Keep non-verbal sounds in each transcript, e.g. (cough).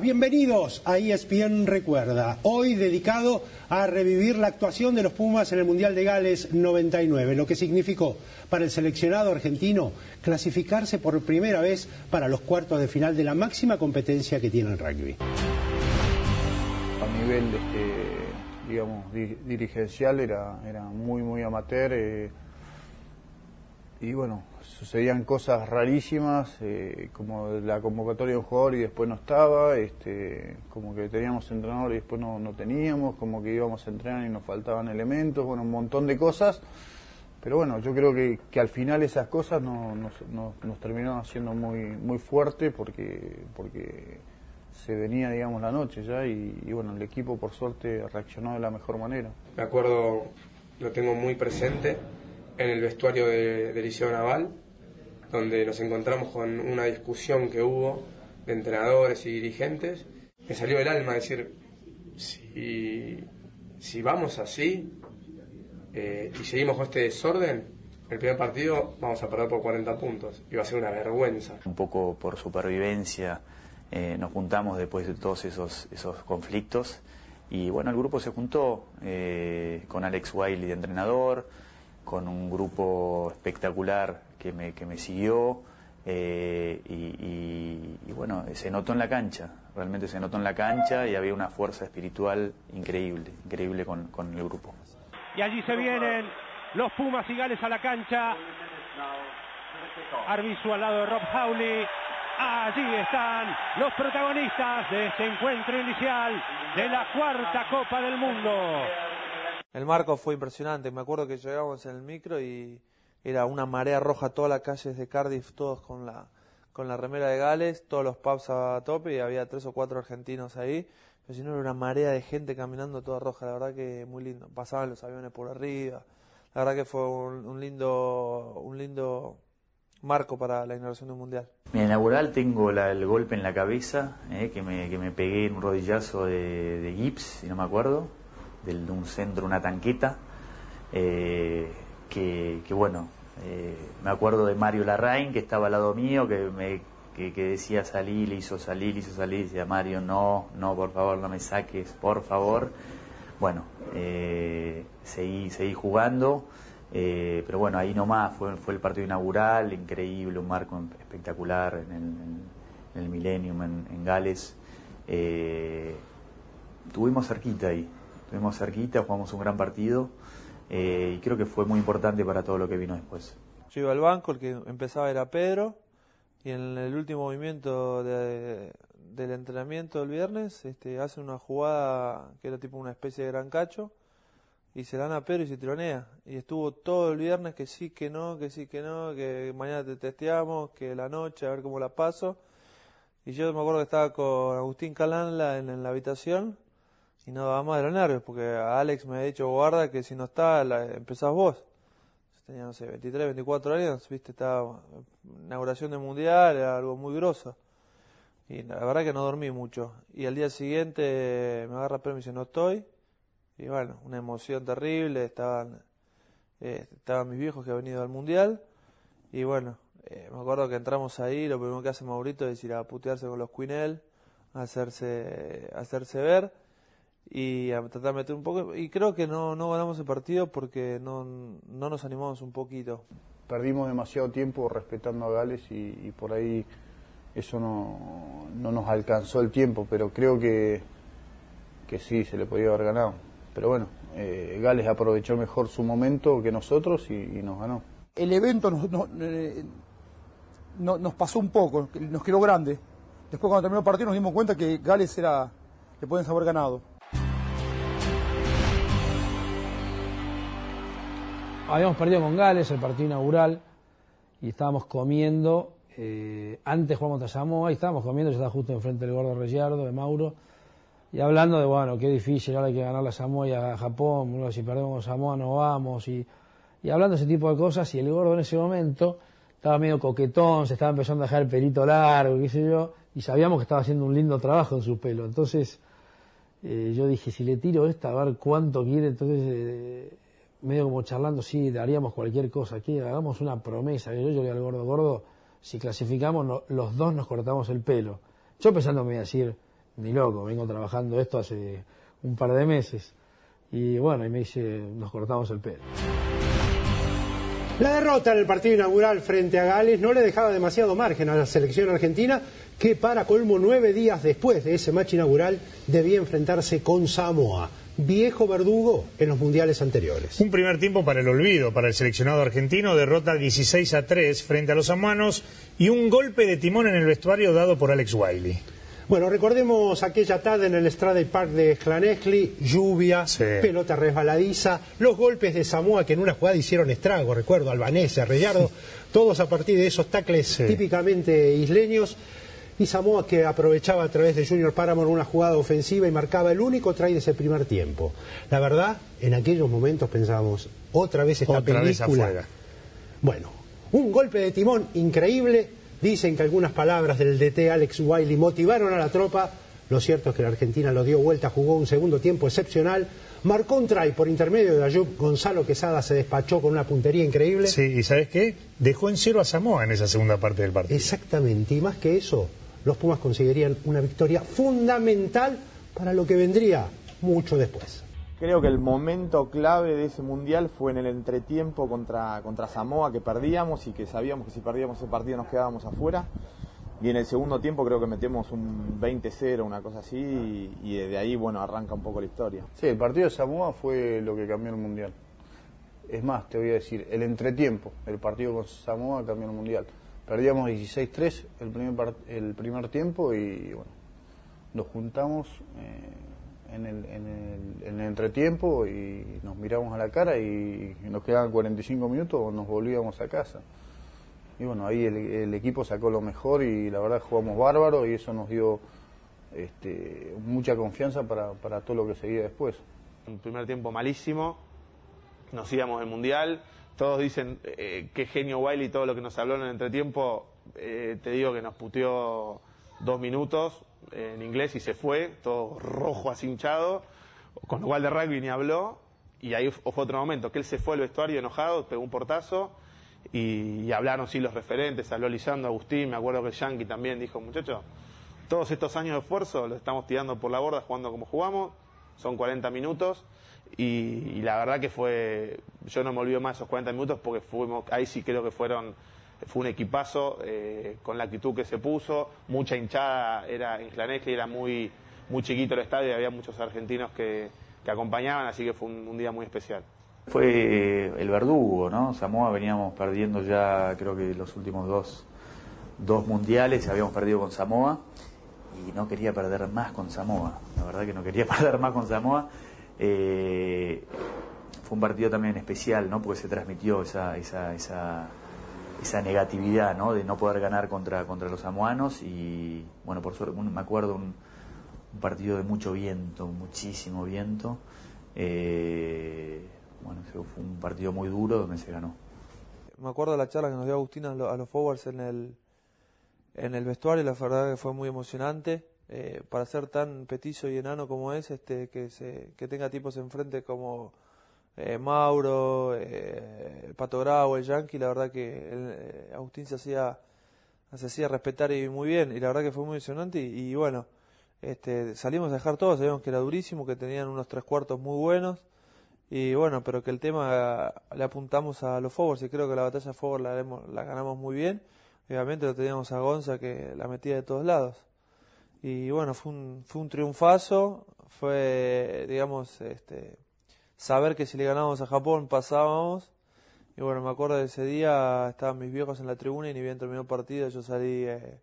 Bienvenidos a ESPN Recuerda. Hoy dedicado a revivir la actuación de los Pumas en el Mundial de Gales 99, lo que significó para el seleccionado argentino clasificarse por primera vez para los cuartos de final de la máxima competencia que tiene el rugby. A nivel este, digamos, dirigencial era, era muy, muy amateur. Eh, y bueno, sucedían cosas rarísimas, eh, como la convocatoria de un jugador y después no estaba, este, como que teníamos entrenador y después no, no teníamos, como que íbamos a entrenar y nos faltaban elementos, bueno, un montón de cosas. Pero bueno, yo creo que, que al final esas cosas nos, nos, terminaron haciendo muy, muy fuerte porque, porque se venía, digamos, la noche ya y, bueno, el equipo por suerte reaccionó de la mejor manera. Me acuerdo, lo tengo muy presente, en el vestuario de, del Liceo Naval, donde nos encontramos con una discusión que hubo de entrenadores y dirigentes. Me salió el alma decir, si, si vamos así eh, y seguimos con este desorden, el primer partido vamos a perder por 40 puntos y va a ser una vergüenza. Un poco por supervivencia eh, nos juntamos después de todos esos, esos conflictos y bueno, el grupo se juntó eh, con Alex Wiley de entrenador, con un grupo espectacular que me, que me siguió eh, y, bueno, se notó en la cancha, realmente se notó en la cancha y había una fuerza espiritual increíble, increíble con, con el grupo. Y allí se vienen los Pumas y Gales a la cancha. Arbizu al lado de Rob Howley. Allí están los protagonistas de este encuentro inicial de la cuarta Copa del Mundo. El marco fue impresionante. Me acuerdo que llegamos en el micro y era una marea roja, todas las calles de Cardiff, todos con la, con la remera de Gales, todos los pubs a tope y había tres o cuatro argentinos ahí. Pero si no, era una marea de gente caminando toda roja. La verdad que muy lindo. Pasaban los aviones por arriba. La verdad que fue un, lindo, un lindo marco para la inauguración del Mundial. Mi inaugural tengo el golpe en la cabeza, eh, que, me, que me pegué en un rodillazo de, de gips, si no me acuerdo de un centro, una tanqueta, eh, que, bueno, eh, me acuerdo de Mario Larraín, que estaba al lado mío, que me que, decía salir, le hizo salir, le hizo salir, decía Mario, no, no, por favor, no me saques, por favor. Bueno, eh, seguí, seguí jugando, pero bueno, ahí nomás fue, fue el partido inaugural, increíble, un marco espectacular en el, en el Millennium, en, en Gales. tuvimos cerquita ahí, Estuvimos cerquita, jugamos un gran partido eh, y creo que fue muy importante para todo lo que vino después. Yo iba al banco, el que empezaba era Pedro y en el último movimiento del entrenamiento del viernes este, hace una jugada que era tipo una especie de gran cacho y se dan a Pedro y se tironea. Y estuvo todo el viernes que sí, que no, que sí, que no, que mañana te testeamos, que la noche, a ver cómo la paso. Y yo me acuerdo que estaba con Agustín Calanla en la habitación y no daba más de los nervios, porque Alex me ha dicho, guarda que si no está, la, empezás vos. tenía, no sé, 23, 24 años, viste, estaba inauguración de mundial, era algo muy grosso. Y la verdad que no dormí mucho. Y al día siguiente me agarra pero me dice, no estoy. Y bueno, una emoción terrible, estaban, eh, estaban mis viejos que han venido al mundial. Y bueno, eh, me acuerdo que entramos ahí, lo primero que hace Maurito es ir a putearse con los Quinel, hacerse, hacerse ver y a tratar de meter un poco. Y creo que no, no ganamos el partido porque no, no nos animamos un poquito. Perdimos demasiado tiempo respetando a Gales y, por ahí eso no, no, nos alcanzó el tiempo, pero creo que, que sí, se le podía haber ganado. Pero bueno, eh, Gales aprovechó mejor su momento que nosotros y, nos ganó. El evento nos, eh, nos pasó un poco, nos quedó grande. Después cuando terminó el partido nos dimos cuenta que Gales era, le pueden haber ganado. Habíamos perdido con Gales el partido inaugural y estábamos comiendo, eh, antes jugamos a Samoa y estábamos comiendo, yo estaba justo enfrente del gordo Reyardo, de Mauro, y hablando de, bueno, qué difícil, ahora hay que ganar la Samoa y a Japón, si perdemos Samoa no vamos, y, y hablando ese tipo de cosas, y el gordo en ese momento estaba medio coquetón, se estaba empezando a dejar el pelito largo, qué sé yo, y sabíamos que estaba haciendo un lindo trabajo en su pelo, entonces... Eh, yo dije, si le tiro esta, a ver cuánto quiere, entonces eh, medio como charlando, sí, daríamos cualquier cosa aquí, hagamos una promesa. Yo yo al gordo, gordo, si clasificamos, los dos nos cortamos el pelo. Yo pensando me iba a decir, ni loco, vengo trabajando esto hace un par de meses. Y bueno, y me dice, nos cortamos el pelo. La derrota en el partido inaugural frente a Gales no le dejaba demasiado margen a la selección argentina, que para colmo nueve días después de ese match inaugural debía enfrentarse con Samoa, viejo verdugo en los mundiales anteriores. Un primer tiempo para el olvido para el seleccionado argentino, derrota 16 a 3 frente a los samoanos y un golpe de timón en el vestuario dado por Alex Wiley. Bueno, recordemos aquella tarde en el Strade Park de Sclanesli, lluvia, pelota resbaladiza, los golpes de Samoa que en una jugada hicieron estrago, recuerdo, Albanese, Reyardo, todos a partir de esos tacles típicamente isleños. Y Samoa que aprovechaba a través de Junior Paramore una jugada ofensiva y marcaba el único try de ese primer tiempo. La verdad, en aquellos momentos pensábamos, otra vez esta película. bueno, un golpe de timón increíble, Dicen que algunas palabras del DT Alex Wiley motivaron a la tropa. Lo cierto es que la Argentina lo dio vuelta, jugó un segundo tiempo excepcional. Marcó un try por intermedio de Ayub. Gonzalo Quesada se despachó con una puntería increíble. Sí, y ¿sabes qué? Dejó en cero a Samoa en esa segunda parte del partido. Exactamente, y más que eso, los Pumas conseguirían una victoria fundamental para lo que vendría mucho después. Creo que el momento clave de ese mundial fue en el entretiempo contra, contra Samoa, que perdíamos y que sabíamos que si perdíamos ese partido nos quedábamos afuera. Y en el segundo tiempo creo que metemos un 20-0, una cosa así, y, y, de ahí, bueno, arranca un poco la historia. Sí, el partido de Samoa fue lo que cambió el mundial. Es más, te voy a decir, el entretiempo, el partido con Samoa cambió el mundial. Perdíamos 16-3 el primer, el primer tiempo y, bueno, nos juntamos. Eh, en el, en, el, en el, entretiempo y nos miramos a la cara y nos quedaban 45 minutos o nos volvíamos a casa. Y bueno, ahí el, equipo sacó lo mejor y la verdad jugamos bárbaro y eso nos dio este, mucha confianza para, para todo lo que seguía después. Un primer tiempo malísimo, nos íbamos del Mundial, todos dicen eh, qué genio Wiley todo lo que nos habló en el entretiempo, eh, te digo que nos puteó dos minutos, en inglés y se fue, todo rojo, así hinchado, con lo cual de rugby ni habló, y ahí fue otro momento, que él se fue al vestuario enojado, pegó un portazo, y, hablaron sí los referentes, habló Lisandro, Agustín, me acuerdo que Yankee también dijo, muchachos, todos estos años de esfuerzo los estamos tirando por la borda jugando como jugamos, son 40 minutos, y, la verdad que fue, yo no me olvido más esos 40 minutos porque fuimos, ahí sí creo que fueron fue un equipazo eh, con la actitud que se puso, mucha hinchada, era en Clanesli era muy, muy chiquito el estadio y había muchos argentinos que, que acompañaban, así que fue un, día muy especial. Fue eh, el verdugo, ¿no? Samoa veníamos perdiendo ya creo que los últimos dos, dos mundiales, habíamos perdido con Samoa y no quería perder más con Samoa, la verdad que no quería (laughs) perder más con Samoa. Eh, fue un partido también especial, ¿no? Porque se transmitió esa, esa esa negatividad ¿no? de no poder ganar contra, contra los samoanos y bueno, por suerte me acuerdo un, un partido de mucho viento, muchísimo viento. Eh, bueno, fue un partido muy duro donde se ganó. Me acuerdo de la charla que nos dio Agustín a, los forwards en el, en el vestuario, la verdad que fue muy emocionante. Eh, para ser tan petizo y enano como es, este, que, se, que tenga tipos enfrente como eh, Mauro, eh, Pato Grau, el Yankee, la verdad que eh, Agustín se hacía, se hacía respetar y muy bien, y la verdad que fue muy emocionante, y, bueno, este, salimos a dejar todo, sabíamos que era durísimo, que tenían unos tres cuartos muy buenos, y bueno, pero que el tema le apuntamos a los forwards, y creo que la batalla forward la, la ganamos muy bien, obviamente lo teníamos a Gonza que la metía de todos lados. Y bueno, fue un triunfazo, fue, digamos, este, saber que si le ganábamos a Japón pasábamos. Y bueno, me acuerdo de ese día, estaban mis viejos en la tribuna y ni bien terminó el partido, yo salí eh,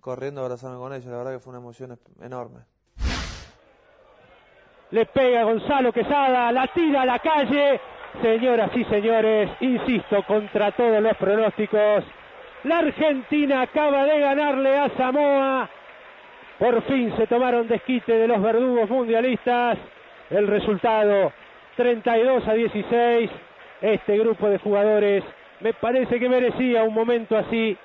corriendo a abrazarme con ellos. La verdad que fue una emoción enorme. Le pega Gonzalo Quesada, la tira a la calle. Señoras y señores, insisto, contra todos los pronósticos, la Argentina acaba de ganarle a Samoa. Por fin se tomaron desquite de los verdugos mundialistas. El resultado 32 a 16. Este grupo de jugadores me parece que merecía un momento así.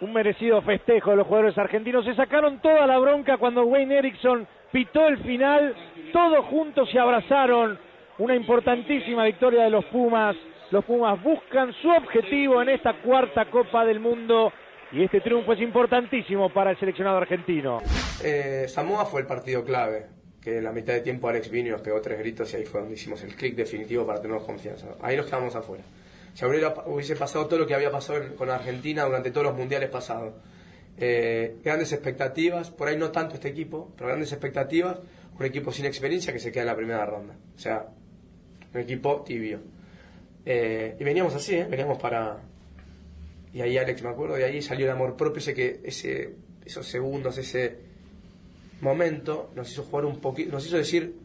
Un merecido festejo de los jugadores argentinos. Se sacaron toda la bronca cuando Wayne Erickson pitó el final. Todos juntos se abrazaron. Una importantísima victoria de los Pumas. Los Pumas buscan su objetivo en esta cuarta Copa del Mundo y este triunfo es importantísimo para el seleccionado argentino. Eh, Samoa fue el partido clave, que en la mitad de tiempo Alex vino y nos pegó tres gritos y ahí fue donde hicimos el clic definitivo para tener confianza. Ahí nos quedamos afuera. Si hubiese pasado todo lo que había pasado con Argentina durante todos los mundiales pasados. Eh, grandes expectativas, por ahí no tanto este equipo, pero grandes expectativas, un equipo sin experiencia que se queda en la primera ronda. O sea, un equipo tibio. Eh, y veníamos así, ¿eh? veníamos para... Y ahí Alex, me acuerdo, de ahí salió el amor propio, ese que, esos segundos, ese momento, nos hizo jugar un poquito, nos hizo decir,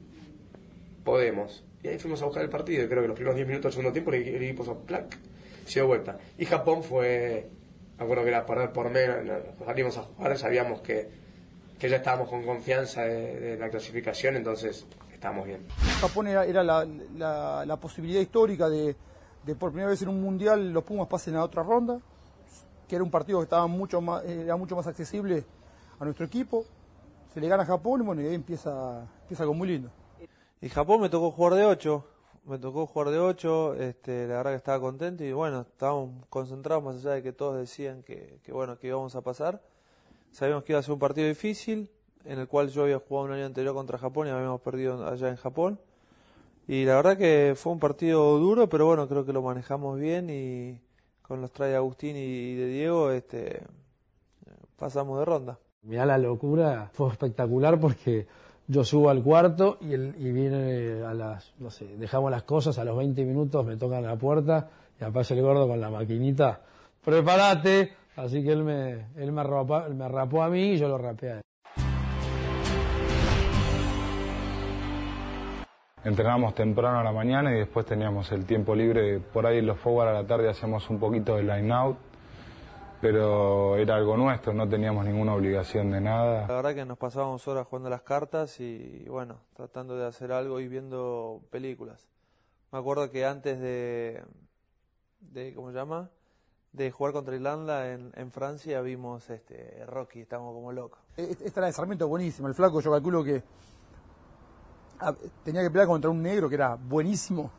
podemos. Y ahí fuimos a buscar el partido, creo que los primeros 10 minutos del segundo tiempo el, el equipo hizo clac, se dio vuelta. Y Japón fue, acuerdo que era perder por menos, no, salimos a jugar, sabíamos que, que ya estábamos con confianza de, la clasificación, entonces estábamos bien. Japón era, era la, la- la posibilidad histórica de, de por primera vez en un mundial los Pumas pasen a otra ronda, que era un partido que estaba mucho más, era mucho más accesible a nuestro equipo. Se le gana a Japón bueno, y ahí empieza, empieza algo muy lindo. Y Japón me tocó jugar de 8, me tocó jugar de 8, este, la verdad que estaba contento y bueno, estábamos concentrados más allá de que todos decían que, bueno, que íbamos a pasar. Sabíamos que iba a ser un partido difícil, en el cual yo había jugado un año anterior contra Japón y habíamos perdido allá en Japón. Y la verdad que fue un partido duro, pero bueno, creo que lo manejamos bien y con los trae Agustín y de Diego, este, pasamos de ronda. Mirá la locura, fue espectacular porque yo subo al cuarto y, el, y viene a las, no sé, dejamos las cosas, a los 20 minutos me tocan la puerta y aparece el gordo con la maquinita, prepárate, así que él me, él me, rapó, me rapó a mí y yo lo rapé a él. Entrenábamos temprano a la mañana y después teníamos el tiempo libre. Por ahí los forward a la tarde hacíamos un poquito de line out, pero era algo nuestro, no teníamos ninguna obligación de nada. La verdad que nos pasábamos horas jugando las cartas y bueno, tratando de hacer algo y viendo películas. Me acuerdo que antes de, de ¿cómo se llama? De jugar contra Irlanda en, en Francia vimos este Rocky, estábamos como locos. E- Esta era de Sarmiento buenísima, el flaco yo calculo que ah, tenía que pelear contra un negro que era buenísimo.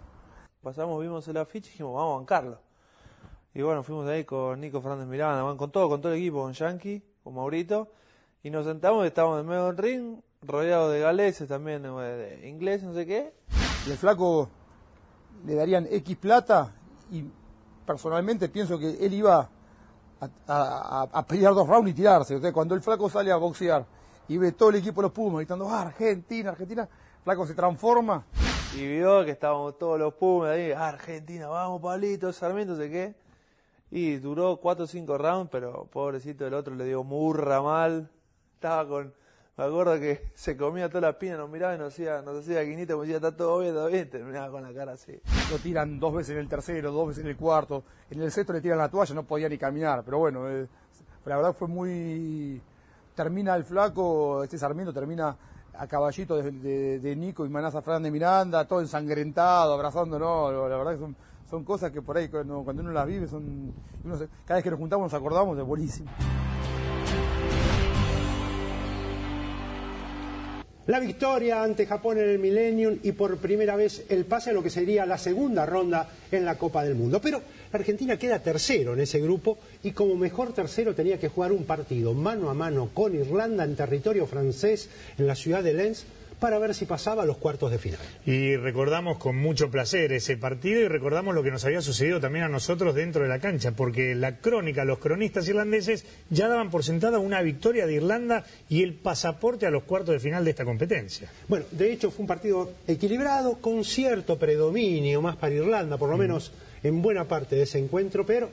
Pasamos, vimos el afiche y dijimos, vamos a bancarlo. Y bueno, fuimos de ahí con Nico Fernández Miranda, con todo, con todo el equipo, con Yankee, con Maurito, y nos sentamos y estábamos en medio del ring, rodeados de galeses también, de ingleses, no sé qué. Y el flaco le darían X plata y personalmente pienso que él iba a, a- a- a pelear dos rounds y tirarse. O sea, cuando el flaco sale a boxear y ve todo el equipo de los Pumas gritando "Ah, Argentina, Argentina, el flaco se transforma. Y vio que estábamos todos los Pumas ahí, "Ah, Argentina, vamos Pablito, Sarmiento, no sé qué. Y duró cuatro o cinco rounds, pero pobrecito el otro le dio murra mal. Estaba con, me acuerdo que (laughs) se comía toda la pina, nos miraba y nos hacía, nos hacía guinita, nos decía, está todo bien, todo bien, terminaba con la cara así. Lo tiran dos veces en el tercero, dos veces en el cuarto. En el sexto le tiran la toalla, no podía ni caminar. Pero bueno, eh, la verdad fue muy... Termina el flaco, este Sarmiento termina a caballito de, de- de Nico y Manaza Fernández Miranda, todo ensangrentado, abrazándonos. La verdad que son, son cosas que por ahí cuando, uno las vive, son cada vez que nos juntamos nos acordamos de buenísimo. La victoria ante Japón en el Millennium y por primera vez el pase a lo que sería la segunda ronda en la Copa del Mundo. Pero Argentina queda tercero en ese grupo y como mejor tercero tenía que jugar un partido mano a mano con Irlanda en territorio francés en la ciudad de Lens para ver si pasaba a los cuartos de final. Y recordamos con mucho placer ese partido y recordamos lo que nos había sucedido también a nosotros dentro de la cancha, porque la crónica, los cronistas irlandeses ya daban por sentada una victoria de Irlanda y el pasaporte a los cuartos de final de esta competencia. Bueno, de hecho fue un partido equilibrado, con cierto predominio más para Irlanda, por lo menos en buena parte de ese encuentro, pero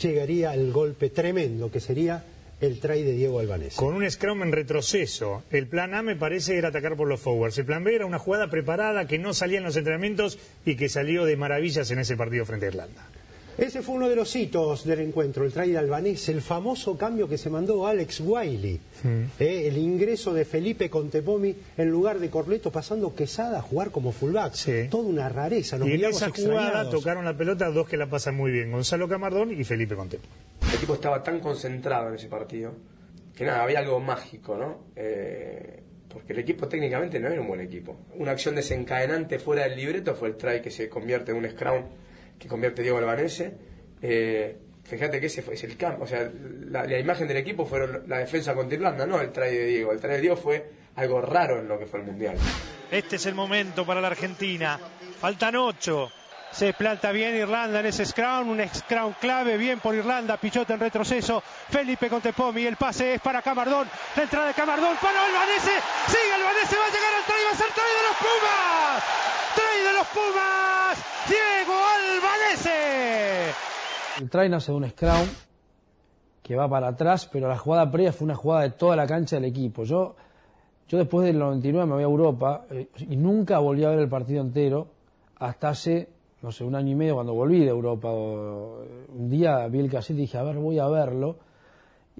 llegaría el golpe tremendo que sería el try de Diego Albanese. Con un scrum en retroceso. El plan A me parece era atacar por los forwards. El plan B era una jugada preparada que no salía en los entrenamientos y que salió de maravillas en ese partido frente a Irlanda. Ese fue uno de los hitos del encuentro, el try de Albanese, el famoso cambio que se mandó Alex Wiley, eh, el ingreso de Felipe Contepomi en lugar de Corleto, pasando Quesada a jugar como fullback. Toda una rareza. Nos y en esa jugada extrañados. tocaron la pelota dos que la pasan muy bien, Gonzalo Camardón y Felipe Contepo. El equipo estaba tan concentrado en ese partido que nada, había algo mágico, ¿no? Eh, porque el equipo técnicamente no era un buen equipo. Una acción desencadenante fuera del libreto fue el try que se convierte en un scrum que convierte Diego Albanese. Eh, fíjate que ese fue, el campo, o sea, la, la imagen del equipo fueron la defensa contra Irlanda, no el try de Diego. El try de Diego fue algo raro en lo que fue el Mundial. Este es el momento para la Argentina. Faltan ocho. Se planta bien Irlanda en ese scrum, un scrum clave, bien por Irlanda, Pichota en retroceso, Felipe con Tepomi, el pase es para Camardón, la entrada de Camardón para Albanese, sigue Albanese, va a llegar al try, va a ser try de los Pumas, try de los Pumas, Diego Albanese. El try nace de un scrum que va para atrás, pero la jugada previa fue una jugada de toda la cancha del equipo. Yo, yo después del 99 me voy a Europa eh, y nunca volví a ver el partido entero hasta hace no sé, un año y medio cuando volví de Europa. un día vi el cassette y dije, a ver, voy a verlo.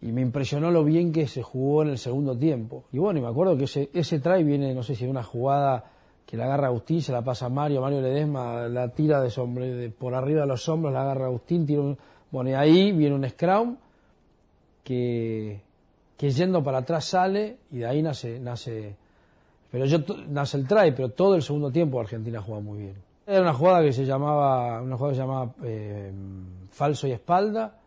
Y me impresionó lo bien que se jugó en el segundo tiempo. Y bueno, y me acuerdo que ese, ese try viene, no sé si de una jugada que la agarra Agustín, se la pasa a Mario, Mario Ledesma la tira de, sombre, de por arriba de los hombros, la agarra Agustín, tira un, bueno, y ahí viene un scrum que, que yendo para atrás sale y de ahí nace, nace pero yo nace el try, pero todo el segundo tiempo Argentina juega muy bien. Era una jugada que se llamaba, una jugada que se llamaba eh, falso y espalda.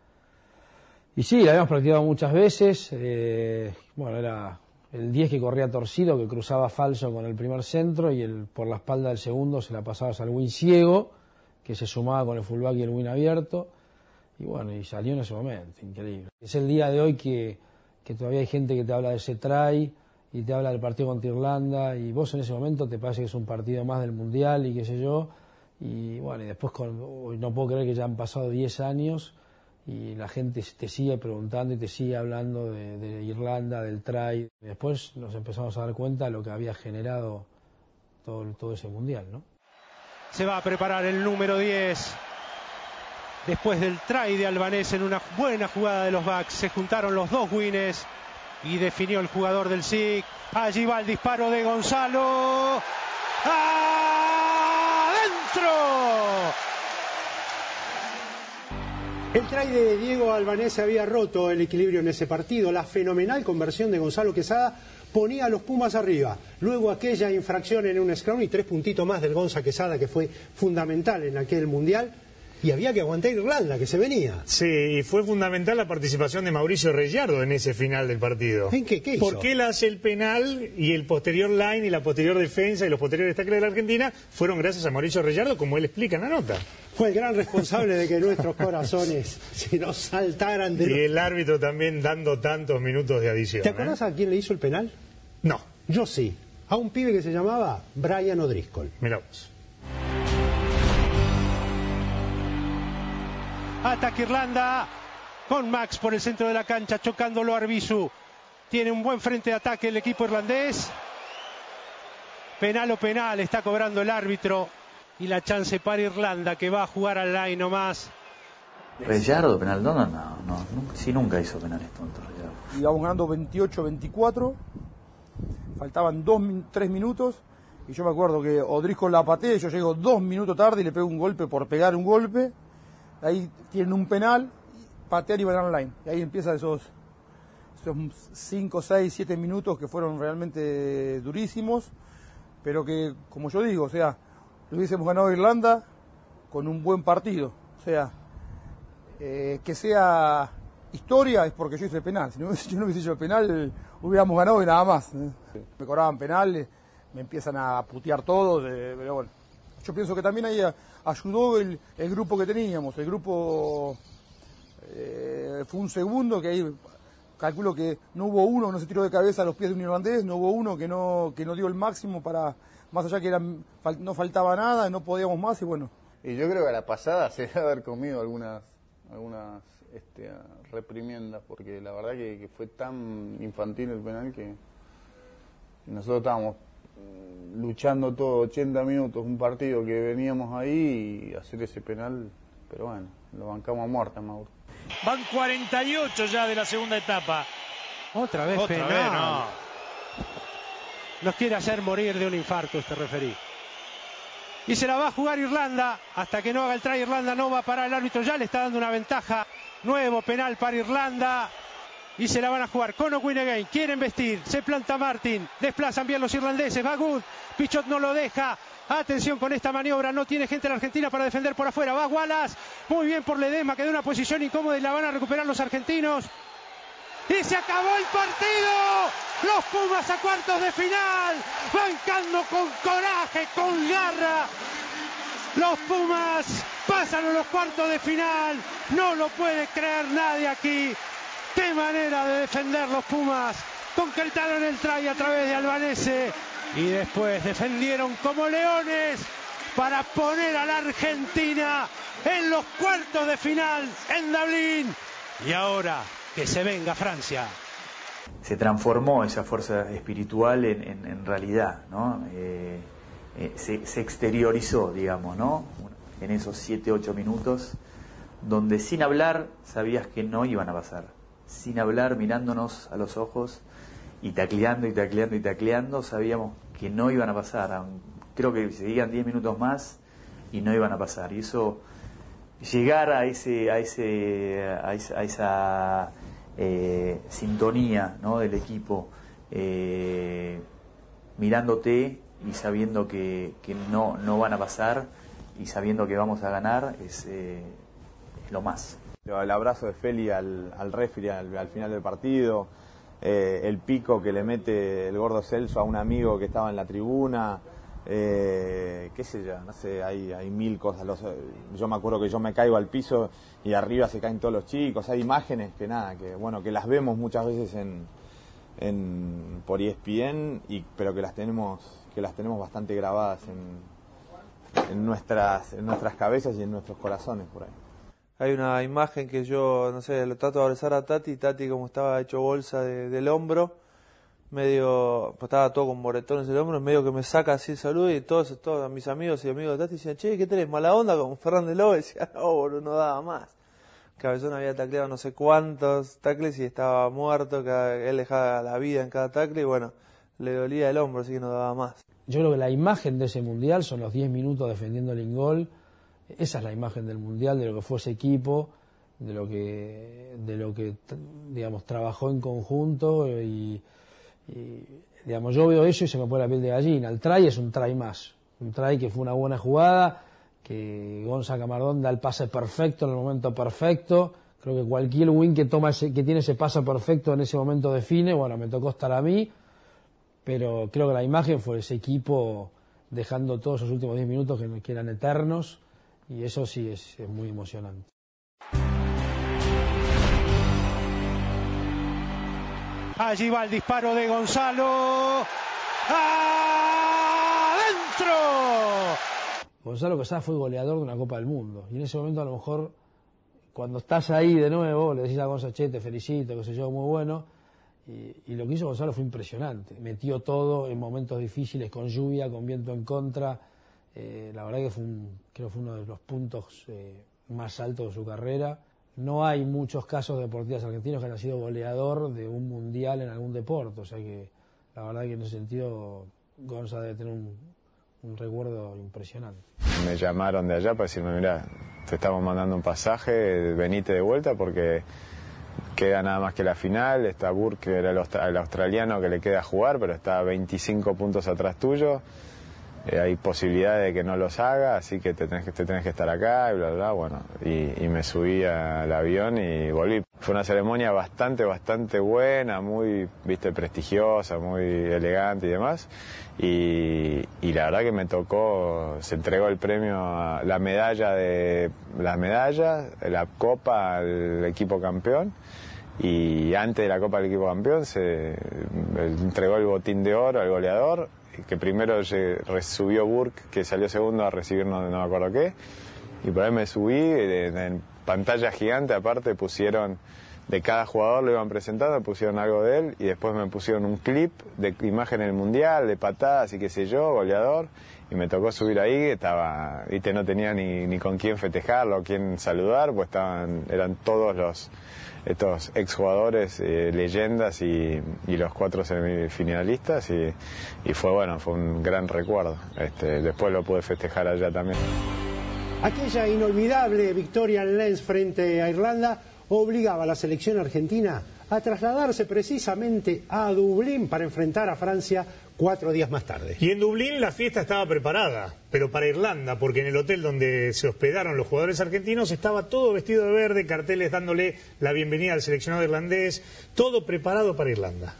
Y sí, la habíamos practicado muchas veces. Eh, bueno, era el 10 que corría torcido, que cruzaba falso con el primer centro y el, por la espalda del segundo se la pasabas al win ciego, que se sumaba con el fullback y el win abierto. Y bueno, y salió en ese momento, increíble. Es el día de hoy que, que todavía hay gente que te habla de ese try y te habla del partido contra Irlanda y vos en ese momento te parece que es un partido más del Mundial y qué sé yo. Y bueno, y después no puedo creer que ya han pasado 10 años y la gente te sigue preguntando y te sigue hablando de, Irlanda, del try. Después nos empezamos a dar cuenta de lo que había generado todo, todo ese Mundial, ¿no? Se va a preparar el número 10. Después del try de Albanés en una buena jugada de los backs, se juntaron los dos winners y definió el jugador del SIC. Allí va el disparo de Gonzalo. ¡Adentro! El try de Diego Albanese había roto el equilibrio en ese partido. La fenomenal conversión de Gonzalo Quesada ponía a los Pumas arriba. Luego aquella infracción en un scrum y tres puntitos más del Gonza Quesada que fue fundamental en aquel mundial y había que aguantar Irlanda, que se venía. Sí, y fue fundamental la participación de Mauricio Reyardo en ese final del partido. ¿En qué? ¿Qué hizo? Porque él hace el penal y el posterior line y la posterior defensa y los posteriores tackles de la Argentina fueron gracias a Mauricio Reyardo, como él explica en la nota. Fue el gran responsable de que nuestros corazones se nos saltaran de... Y el árbitro también dando tantos minutos de adición. ¿Te acuerdas ¿eh? a quién le hizo el penal? No. Yo sí. A un pibe que se llamaba Brian O'Driscoll. Mirá vos. Ataque Irlanda con Max por el centro de la cancha, chocándolo a Arbizu. Tiene un buen frente de ataque el equipo irlandés. Penal o penal, está cobrando el árbitro. Y la chance para Irlanda que va a jugar al line nomás. Reyardo, penal, no, no, no, no, sí nunca hizo penales tontos Reyardo. Íbamos ganando 28-24, faltaban 2, 3 minutos y yo me acuerdo que Odrisco la patea, yo llego dos minutos tarde y le pego un golpe por pegar un golpe ahí tienen un penal, patear y van online. Y ahí empieza esos, esos 5, 6, 7 minutos que fueron realmente durísimos, pero que, como yo digo, o sea, lo hubiésemos ganado Irlanda con un buen partido. O sea, eh, que sea historia es porque yo hice el penal. Si no, (laughs) yo no hubiese hecho el penal, hubiéramos ganado y nada más. Me cobraban penales, me empiezan a putear todos, pero bueno. Yo pienso que también ahí ayudó el, grupo que teníamos. El grupo eh, fue un segundo que ahí calculo que no hubo uno no se tiró de cabeza a los pies de un irlandés, no hubo uno que no, que no dio el máximo para, más allá que no faltaba nada, no podíamos más y bueno. Y yo creo que a la pasada se debe haber comido algunas, algunas este, reprimiendas, porque la verdad que, fue tan infantil el penal que nosotros estábamos luchando todo 80 minutos un partido que veníamos ahí y hacer ese penal, pero bueno, lo bancamos a muerte, Mauro. Van 48 ya de la segunda etapa. Otra vez Otra penal. vez, no. Nos quiere hacer morir de un infarto este referí. Y se la va a jugar Irlanda. Hasta que no haga el try Irlanda no va a parar el árbitro. Ya le está dando una ventaja. Nuevo penal para Irlanda y se la van a jugar con O'Quinn Quieren vestir, se planta Martin, desplazan bien los irlandeses, va Good, Pichot no lo deja, Atención con esta maniobra, no tiene gente en la Argentina para defender por afuera. Va Wallace, muy bien por Ledesma, quedó una posición incómoda y la van a recuperar los argentinos. Y se acabó el partido. Los Pumas a cuartos de final, bancando con coraje, con garra. Los Pumas pasan a los cuartos de final. No lo puede creer nadie aquí. Qué manera de defender los Pumas. Concretaron el try a través de Albanese y después defendieron como leones para poner a la Argentina en los cuartos de final en Dublín. Y ahora que se venga Francia. Se transformó esa fuerza espiritual en, realidad, ¿no? Eh, eh, se, exteriorizó, digamos, ¿no? En esos 7, 8 minutos, donde sin hablar sabías que no iban a pasar. Sin hablar, mirándonos a los ojos y tacleando y tacleando y tacleando, sabíamos que no iban a pasar. Creo que seguían 10 minutos más y no iban a pasar. Y eso, llegar a ese, a ese, a esa, eh, sintonía ¿no? del equipo, eh, mirándote y sabiendo que, que, no, no van a pasar y sabiendo que vamos a ganar, es, eh, lo más. El abrazo de Feli al, al referee al final del partido, eh, el pico que le mete el gordo Celso a un amigo que estaba en la tribuna, eh, qué sé yo, no sé, hay, hay mil cosas. yo me acuerdo que yo me caigo al piso y arriba se caen todos los chicos, hay imágenes que nada, que bueno, que las vemos muchas veces en, en por ESPN, y, pero que las tenemos, que las tenemos bastante grabadas en, nuestras, en nuestras cabezas y en nuestros corazones por ahí hay una imagen que yo, no sé, lo trato de abrazar a Tati, Tati como estaba hecho bolsa del hombro, medio, pues estaba todo con moretones en el hombro, medio que me saca así el saludo y todos, todos mis amigos y amigos de Tati decían, che, ¿qué tenés? ¿Mala onda? Como Fernández Lobo (laughs) decía, no, boludo, no daba más. Cabezón había tacleado no sé cuántos tacles y estaba muerto, que él dejaba la vida en cada tacle y bueno, le dolía el hombro, así que no daba más. Yo creo que la imagen de ese mundial son los 10 minutos defendiendo el ingol esa es la imagen del Mundial, de lo que fue ese equipo, de lo que, de lo que digamos, trabajó en conjunto y, digamos, yo veo eso y se me pone la piel de gallina. El try es un try más, un try que fue una buena jugada, que Gonza Camardón da el pase perfecto en el momento perfecto. Creo que cualquier win que toma ese, que tiene ese pase perfecto en ese momento define. Bueno, me tocó estar a mí, pero creo que la imagen fue ese equipo dejando todos esos últimos 10 minutos que eran eternos y eso sí es, muy emocionante. Allí va el disparo de Gonzalo. ¡Adentro! Gonzalo Casá fue goleador de una Copa del Mundo. Y en ese momento, a lo mejor, cuando estás ahí de nuevo, le decís a Gonzalo, che, te felicito, qué sé yo, muy bueno. Y, y, lo que hizo Gonzalo fue impresionante. Metió todo en momentos difíciles, con lluvia, con viento en contra. Eh, la verdad que fue creo fue uno de los puntos eh, más altos de su carrera. No hay muchos casos de deportistas argentinos que hayan sido goleador de un mundial en algún deporte, o sea que la verdad que en ese sentido Gonza debe tener un, un recuerdo impresionante. Me llamaron de allá para decirme, mira, te estamos mandando un pasaje, venite de vuelta porque queda nada más que la final, está Burke, que era el, australiano que le queda jugar, pero está 25 puntos atrás tuyo. Eh, hay posibilidad de que no los haga, así que te tenés que, te tenés que estar acá y bla, bla, bueno. Y, me subí al avión y volví. Fue una ceremonia bastante, bastante buena, muy, viste, prestigiosa, muy elegante y demás. Y, la verdad que me tocó, se entregó el premio, la medalla de, la medalla, la copa al equipo campeón y antes de la Copa del Equipo Campeón se entregó el botín de oro al goleador que primero subió Burke, que salió segundo a recibir no, me acuerdo qué, y por ahí me subí, en, pantalla gigante aparte pusieron, de cada jugador lo iban presentando, pusieron algo de él, y después me pusieron un clip de imagen del Mundial, de patadas y qué sé yo, goleador, y me tocó subir ahí, estaba, viste, no tenía ni, ni con quién festejarlo, quién saludar, pues estaban, eran todos los estos exjugadores, eh, leyendas y, los cuatro semifinalistas y, y, fue bueno, fue un gran recuerdo. Este, después lo pude festejar allá también. Aquella inolvidable victoria en Lens frente a Irlanda obligaba a la selección argentina a trasladarse precisamente a Dublín para enfrentar a Francia cuatro días más tarde. Y en Dublín la fiesta estaba preparada, pero para Irlanda, porque en el hotel donde se hospedaron los jugadores argentinos estaba todo vestido de verde, carteles dándole la bienvenida al seleccionado irlandés, todo preparado para Irlanda.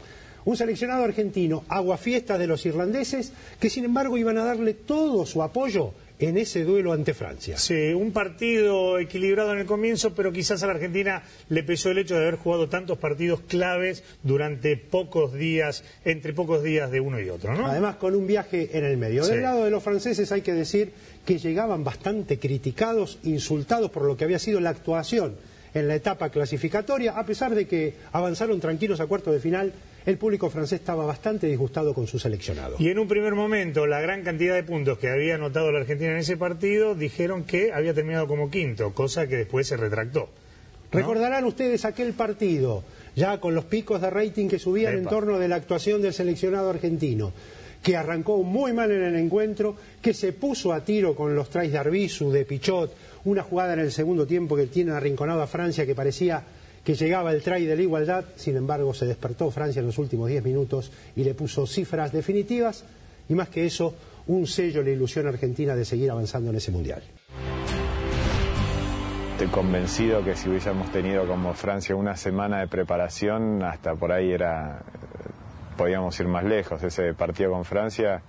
Un seleccionado argentino, aguafiestas de los irlandeses, que sin embargo iban a darle todo su apoyo en ese duelo ante Francia. Sí, un partido equilibrado en el comienzo, pero quizás a la Argentina le pesó el hecho de haber jugado tantos partidos claves durante pocos días, entre pocos días de uno y otro, ¿no? Además, con un viaje en el medio. Sí. Del lado de los franceses hay que decir que llegaban bastante criticados, insultados por lo que había sido la actuación en la etapa clasificatoria, a pesar de que avanzaron tranquilos a cuarto de final, el público francés estaba bastante disgustado con su seleccionado. Y en un primer momento, la gran cantidad de puntos que había anotado la Argentina en ese partido, dijeron que había terminado como quinto, cosa que después se retractó. Recordarán ustedes aquel partido, ya con los picos de rating que subían en torno de la actuación del seleccionado argentino, que arrancó muy mal en el encuentro, que se puso a tiro con los tries de Arbizu, de Pichot, una jugada en el segundo tiempo que tiene arrinconado a Francia que parecía que llegaba el try de la igualdad, sin embargo se despertó Francia en los últimos 10 minutos y le puso cifras definitivas y más que eso, un sello la ilusión argentina de seguir avanzando en ese mundial. Estoy convencido que si hubiésemos tenido como Francia una semana de preparación, hasta por ahí era podíamos ir más lejos. Ese partido con Francia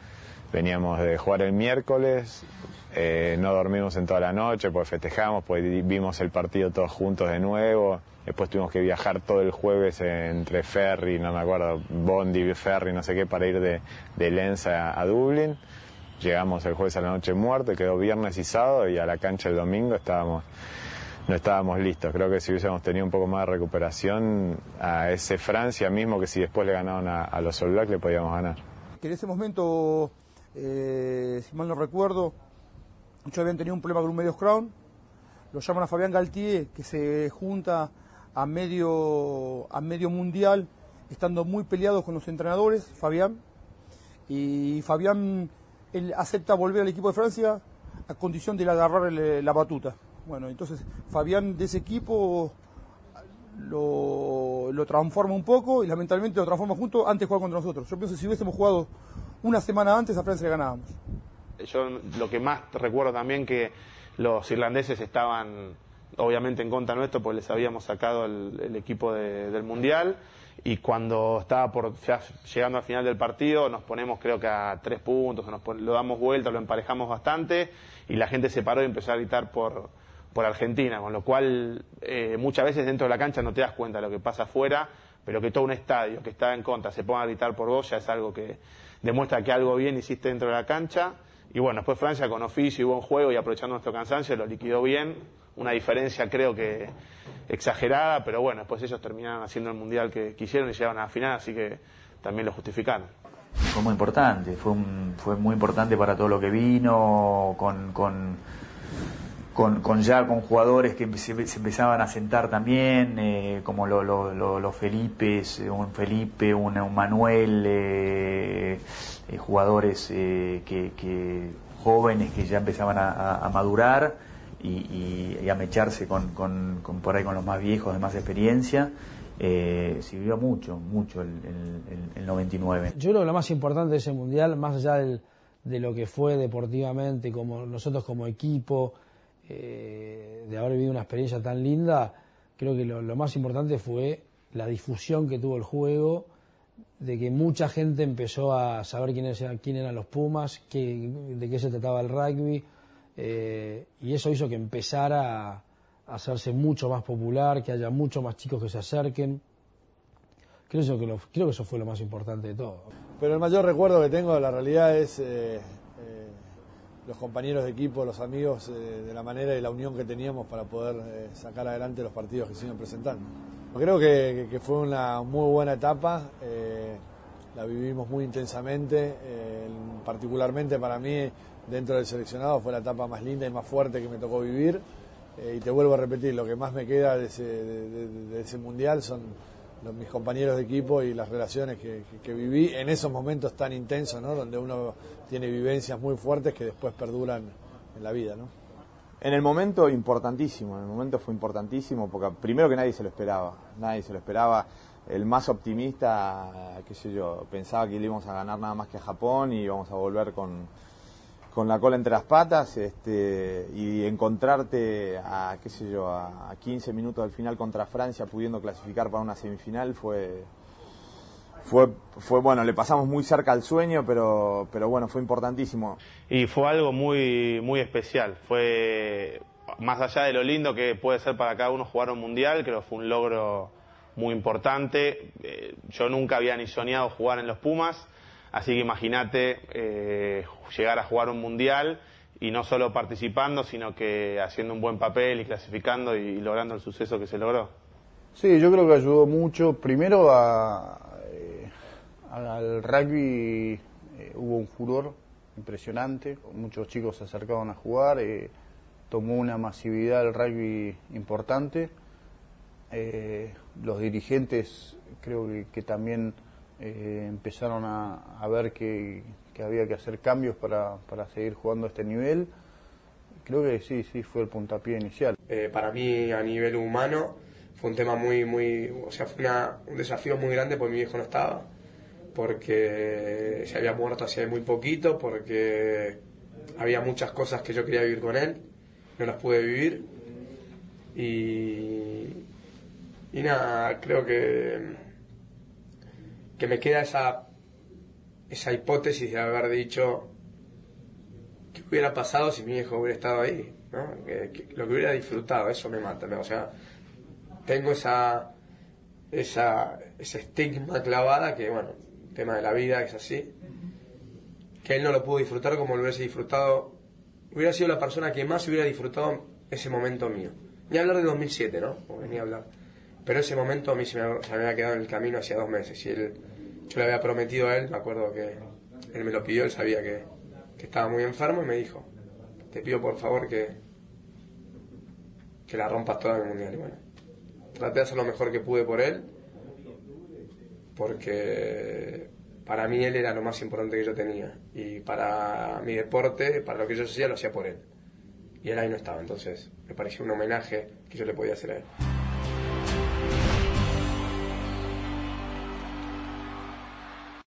veníamos de jugar el miércoles, eh, no dormimos en toda la noche, pues festejamos, pues vimos el partido todos juntos de nuevo. Después tuvimos que viajar todo el jueves entre ferry, no me acuerdo, Bondi, ferry, no sé qué, para ir de, de Lens a, a Dublín. Llegamos el jueves a la noche muerto, quedó viernes y sábado y a la cancha el domingo estábamos no estábamos listos. Creo que si hubiésemos tenido un poco más de recuperación a ese Francia mismo, que si después le ganaron a, a los All Blacks, le podíamos ganar. que en ese momento, eh, si mal no recuerdo, muchos habían tenido un problema con un medios crown, lo llaman a Fabián Galtier, que se junta a medio, a medio mundial, estando muy peleados con los entrenadores, Fabián, y Fabián acepta volver al equipo de Francia a condición de agarrar la batuta. Bueno, entonces Fabián de ese equipo lo, lo transforma un poco y lamentablemente lo transforma junto antes de jugar contra nosotros. Yo pienso que si hubiésemos jugado una semana antes a Francia le ganábamos. Yo lo que más recuerdo también que los irlandeses estaban obviamente en contra nuestro porque les habíamos sacado el, equipo de- del Mundial y cuando estaba por ya llegando al final del partido nos ponemos creo que a tres puntos, nos pon- lo damos vuelta, lo emparejamos bastante y la gente se paró y empezó a gritar por, por Argentina, con lo cual eh, muchas veces dentro de la cancha no te das cuenta de lo que pasa afuera, pero que todo un estadio que está en contra se ponga a gritar por vos ya es algo que demuestra que algo bien hiciste dentro de la cancha. Y bueno, después Francia con oficio y buen juego y aprovechando nuestro cansancio lo liquidó bien. Una diferencia creo que exagerada, pero bueno, después ellos terminaron haciendo el mundial que quisieron y llegaron a la final, así que también lo justificaron. Fue muy importante, fue, fue muy importante para todo lo que vino, con, con, con, con ya con jugadores que se, empezaban a sentar también, eh, como lo- lo- lo- los Felipes, eh, un Felipe, un, un Manuel, eh, eh, jugadores eh, que, que jóvenes que ya empezaban a, madurar y, y- a mecharse con, con- por ahí con los más viejos de más experiencia. Eh, sirvió mucho, mucho el, el- el- el 99. Yo creo que lo más importante de ese mundial, más allá de lo que fue deportivamente, como nosotros como equipo, eh, de haber vivido una experiencia tan linda, creo que lo, más importante fue la difusión que tuvo el juego, de que mucha gente empezó a saber quiénes eran, quién eran los Pumas, de qué se trataba el rugby, eh, y eso hizo que empezara a hacerse mucho más popular, que haya mucho más chicos que se acerquen. Creo, que eso fue lo más importante de todo. Pero el mayor recuerdo que tengo de la realidad es eh, los compañeros de equipo, los amigos, eh, de la manera y la unión que teníamos para poder eh, sacar adelante los partidos que se iban presentando. Creo que, fue una muy buena etapa, eh, la vivimos muy intensamente, particularmente para mí dentro del seleccionado fue la etapa más linda y más fuerte que me tocó vivir. Y te vuelvo a repetir, lo que más me queda de ese mundial son los- mis compañeros de equipo y las relaciones que, que- viví en esos momentos tan intensos, ¿no? donde uno tiene vivencias muy fuertes que después perduran en la vida. ¿no? En el momento importantísimo, en el momento fue importantísimo porque primero que nadie se lo esperaba, nadie se lo esperaba. el más optimista, qué sé yo, pensaba que le íbamos a ganar nada más que a Japón y íbamos a volver con, con la cola entre las patas este, y encontrarte a, qué sé yo, a 15 minutos del final contra Francia pudiendo clasificar para una semifinal fue, fue, fue bueno, le pasamos muy cerca al sueño, pero, pero bueno, fue importantísimo. Y fue algo muy, muy especial, fue más allá de lo lindo que puede ser para cada uno jugar un mundial, creo que fue un logro muy importante. Eh, yo nunca había ni soñado jugar en los Pumas, así que imagínate eh, llegar a jugar un mundial y no solo participando, sino que haciendo un buen papel y clasificando y, logrando el suceso que se logró. Sí, yo creo que ayudó mucho. Primero a, eh, al rugby hubo un furor impresionante, muchos chicos se acercaban a jugar, tomó una masividad el rugby importante eh, los dirigentes creo que, también eh, empezaron a, ver que, había que hacer cambios para, seguir jugando a este nivel. Creo que sí, sí, fue el puntapié inicial. Eh, para mí, a nivel humano, fue un tema muy, muy, o sea, fue un desafío muy grande porque mi viejo no estaba, porque se había muerto hace muy poquito, porque había muchas cosas que yo quería vivir con él, no las pude vivir. Y, y nada, creo que, que me queda esa, esa hipótesis de haber dicho qué hubiera pasado si mi hijo hubiera estado ahí, ¿no? lo que hubiera disfrutado, eso me mata. O sea, tengo esa, esa, ese estigma clavada que, bueno, tema de la vida es así, que él no lo pudo disfrutar como lo hubiese disfrutado, hubiera sido la persona que más hubiera disfrutado ese momento mío. Ni hablar de 2007, ¿no? A hablar. Pero ese momento a mí se me, había quedado en el camino hacía dos meses. Y él, yo le había prometido a él, me acuerdo que él me lo pidió, él sabía que, estaba muy enfermo y me dijo, te pido por favor que, que la rompas toda en el mundial. Y bueno, traté de hacer lo mejor que pude por él, porque para mí él era lo más importante que yo tenía. Y para mi deporte, para lo que yo hacía, lo hacía por él. Y él ahí no estaba, entonces me pareció un homenaje que yo le podía hacer a él.